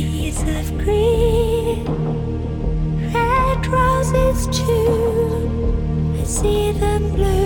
trees of green, red roses too. I see them blue.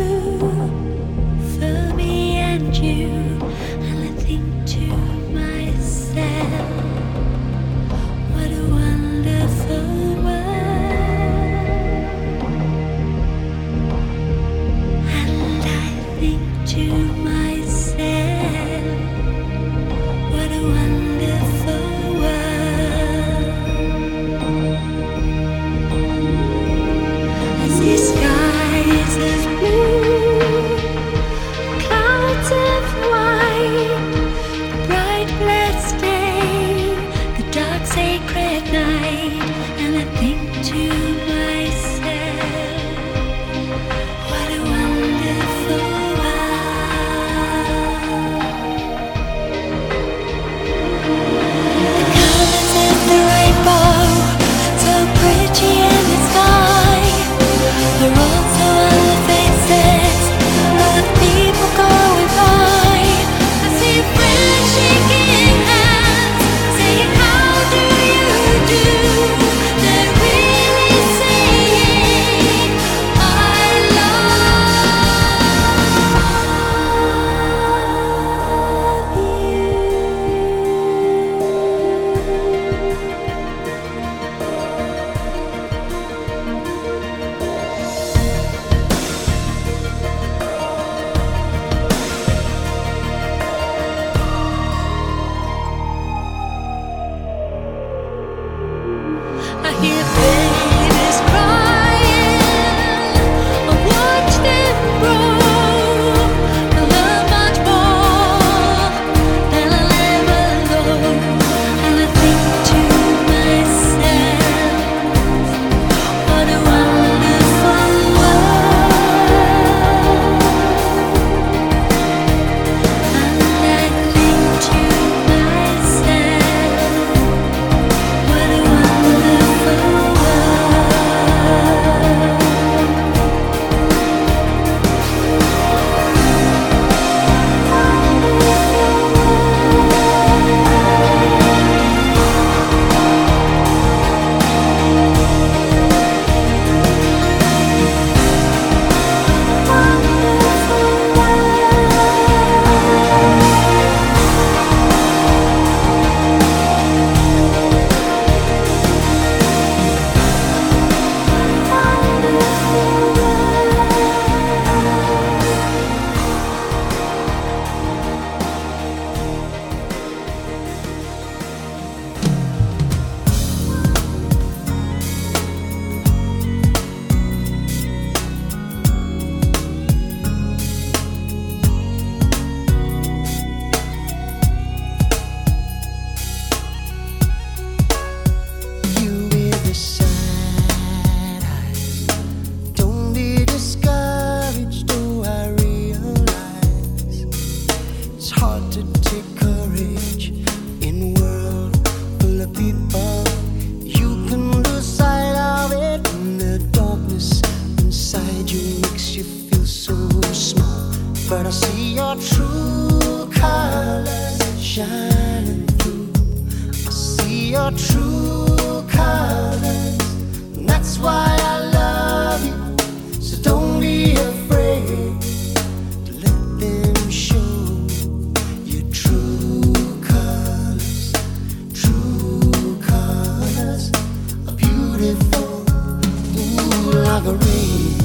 Marguerite.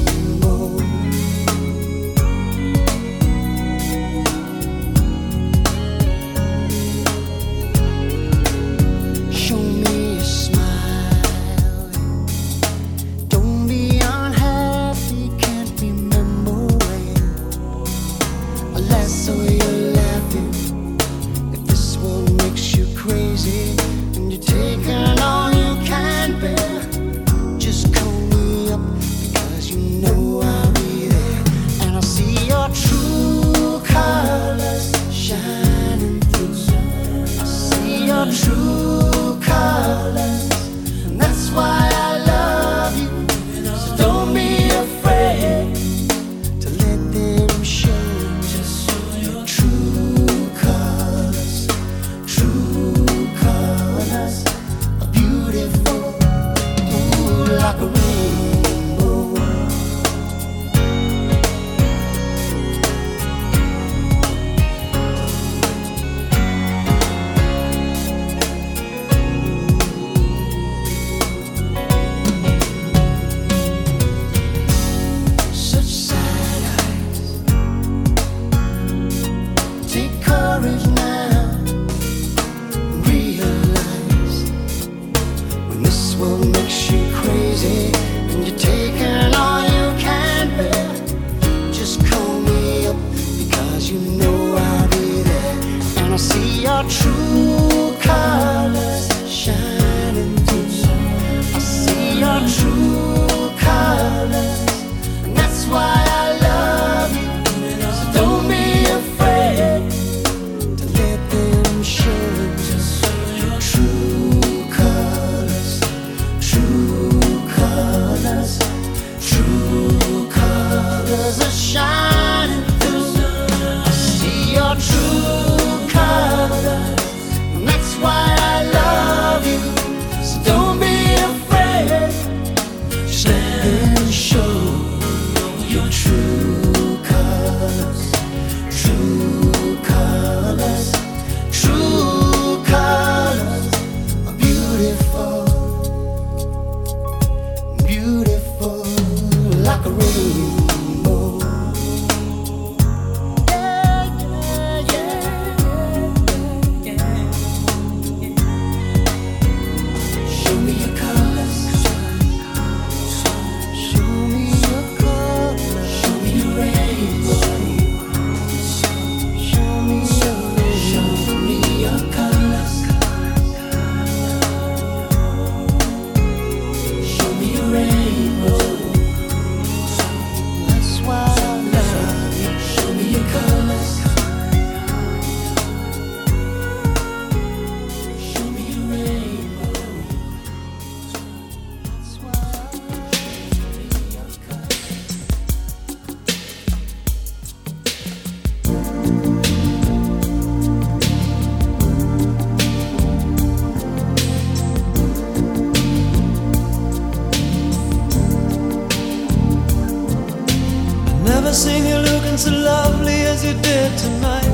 seen you looking so lovely as you did tonight.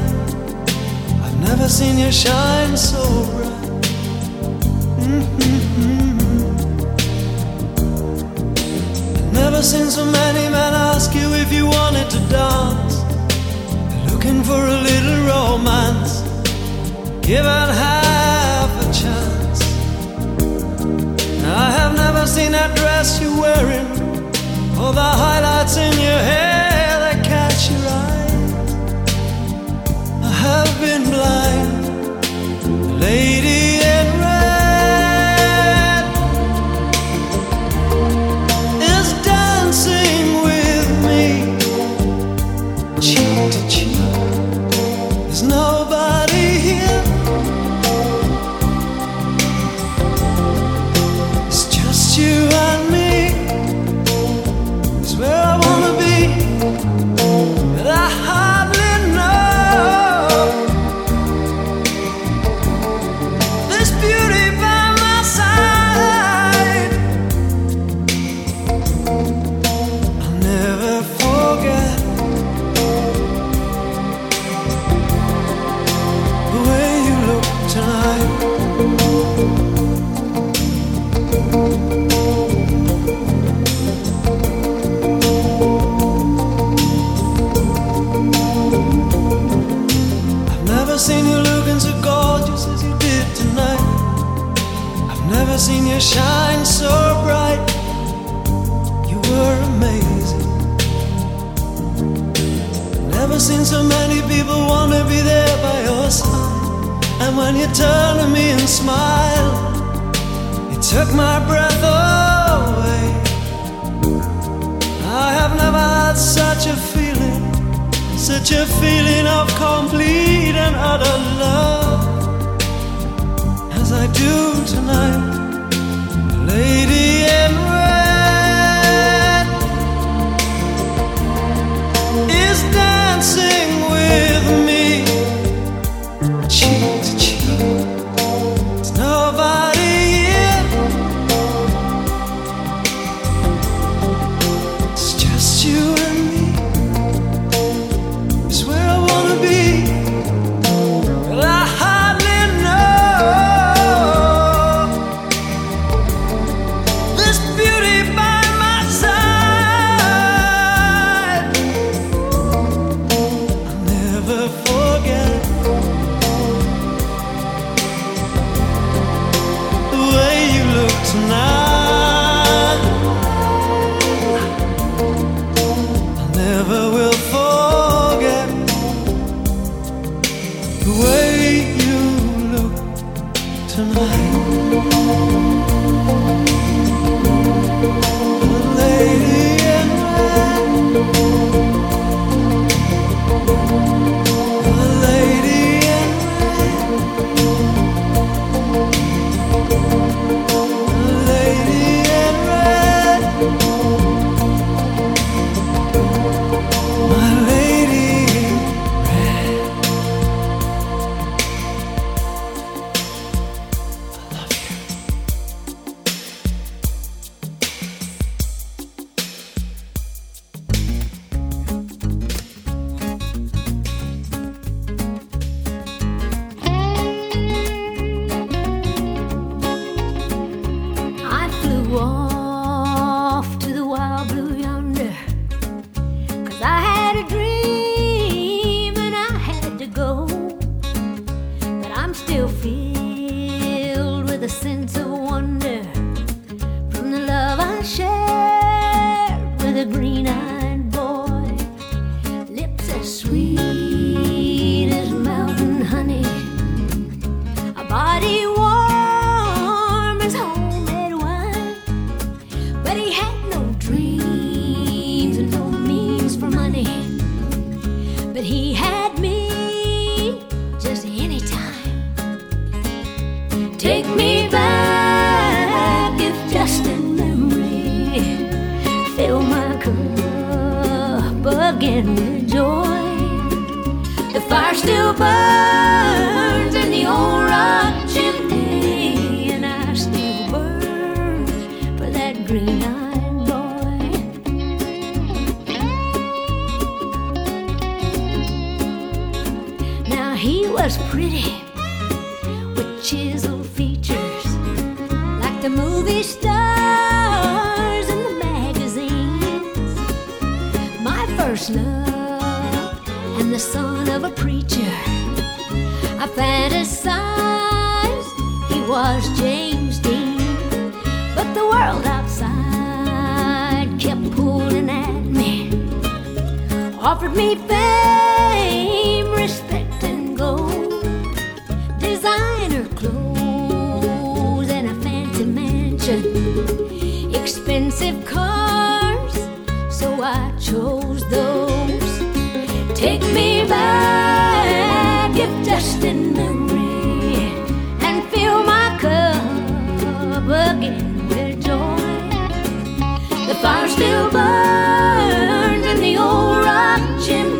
I've never seen you shine so bright. Mm-hmm. I've never seen so many men ask you if you wanted to dance. They're looking for a little romance. Give it half a chance. I have never seen that dress you're wearing, or the highlights in your hair lady do tonight, lady? Бог. offered me fame, respect, and gold, designer clothes, and a fancy mansion, expensive cars. So I chose those. Take me back if destined memory, and fill my cup again with joy. The fire still burns. Jim.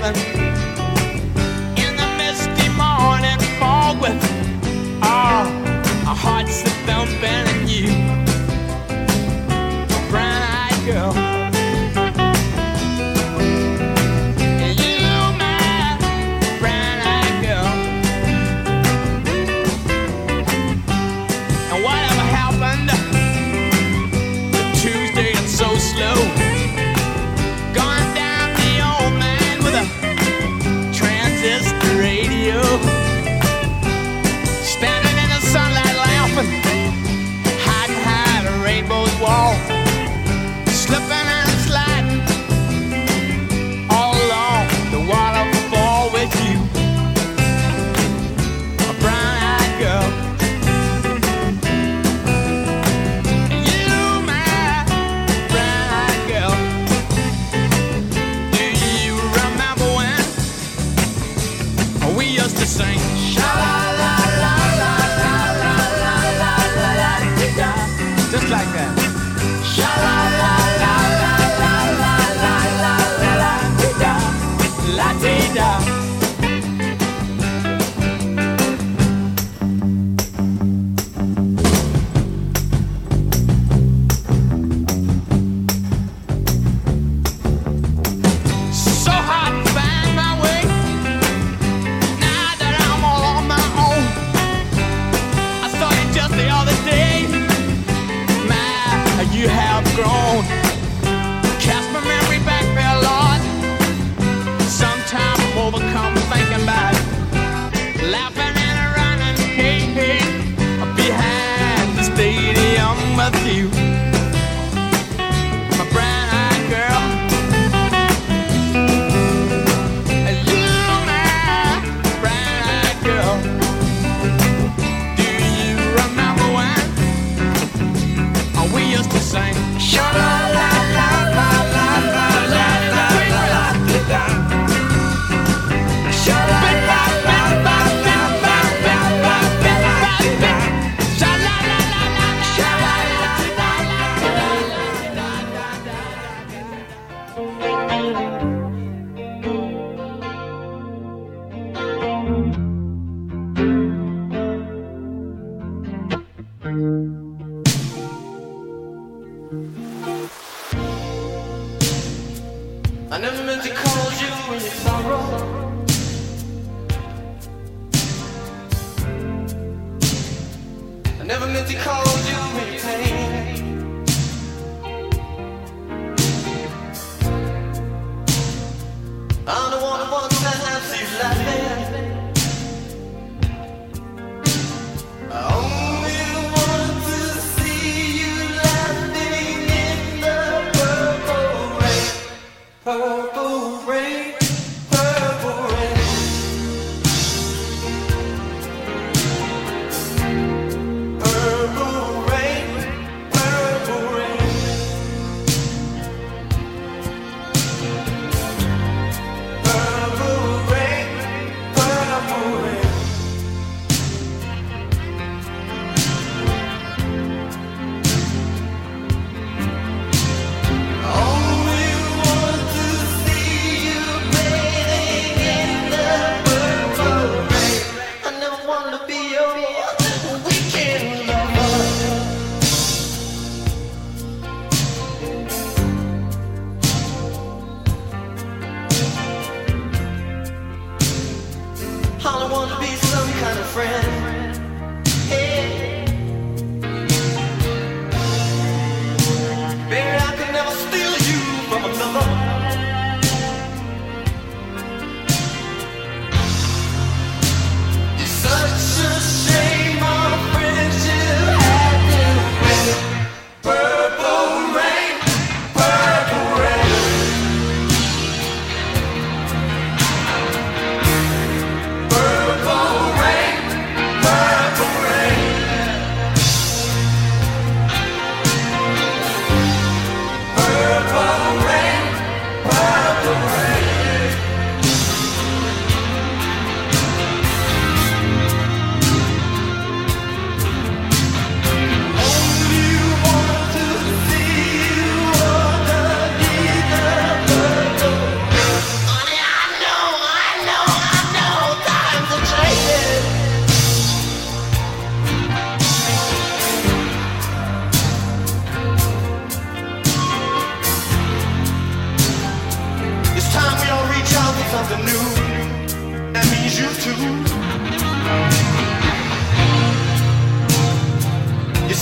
man.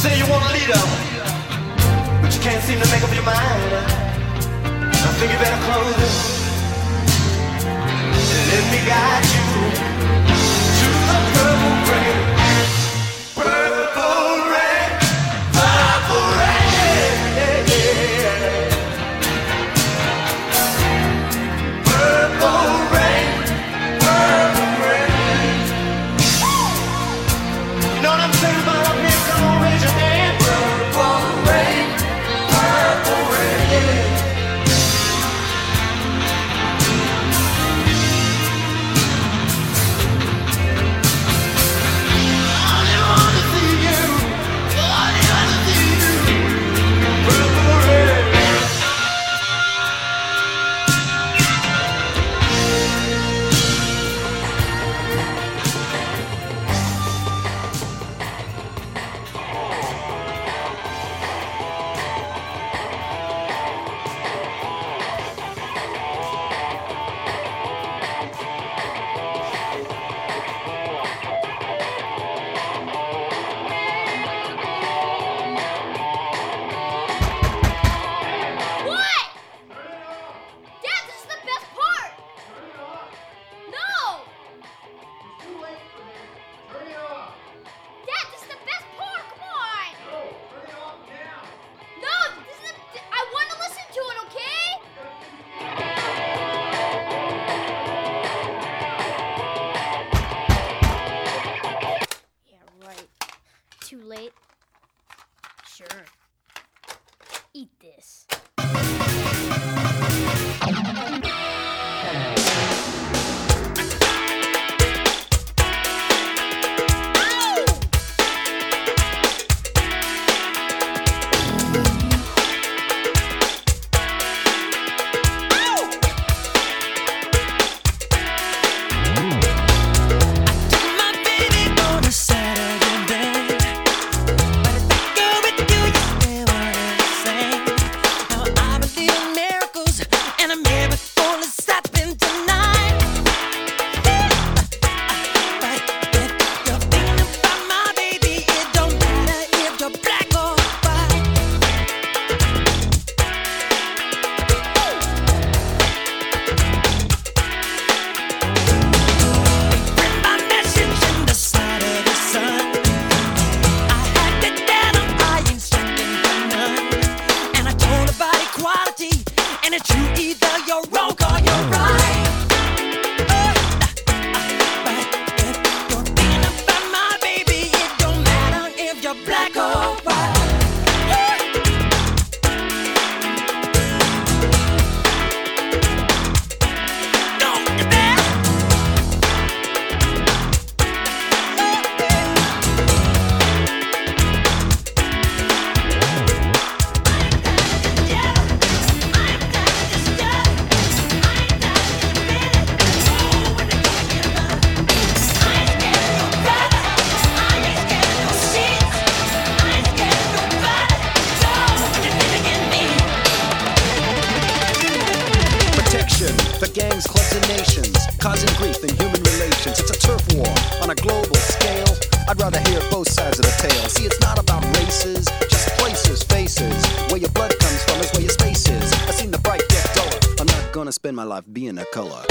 say you want a leader, but you can't seem to make up your mind. I think you better close it. Let me guide you to the purple. my life being a color.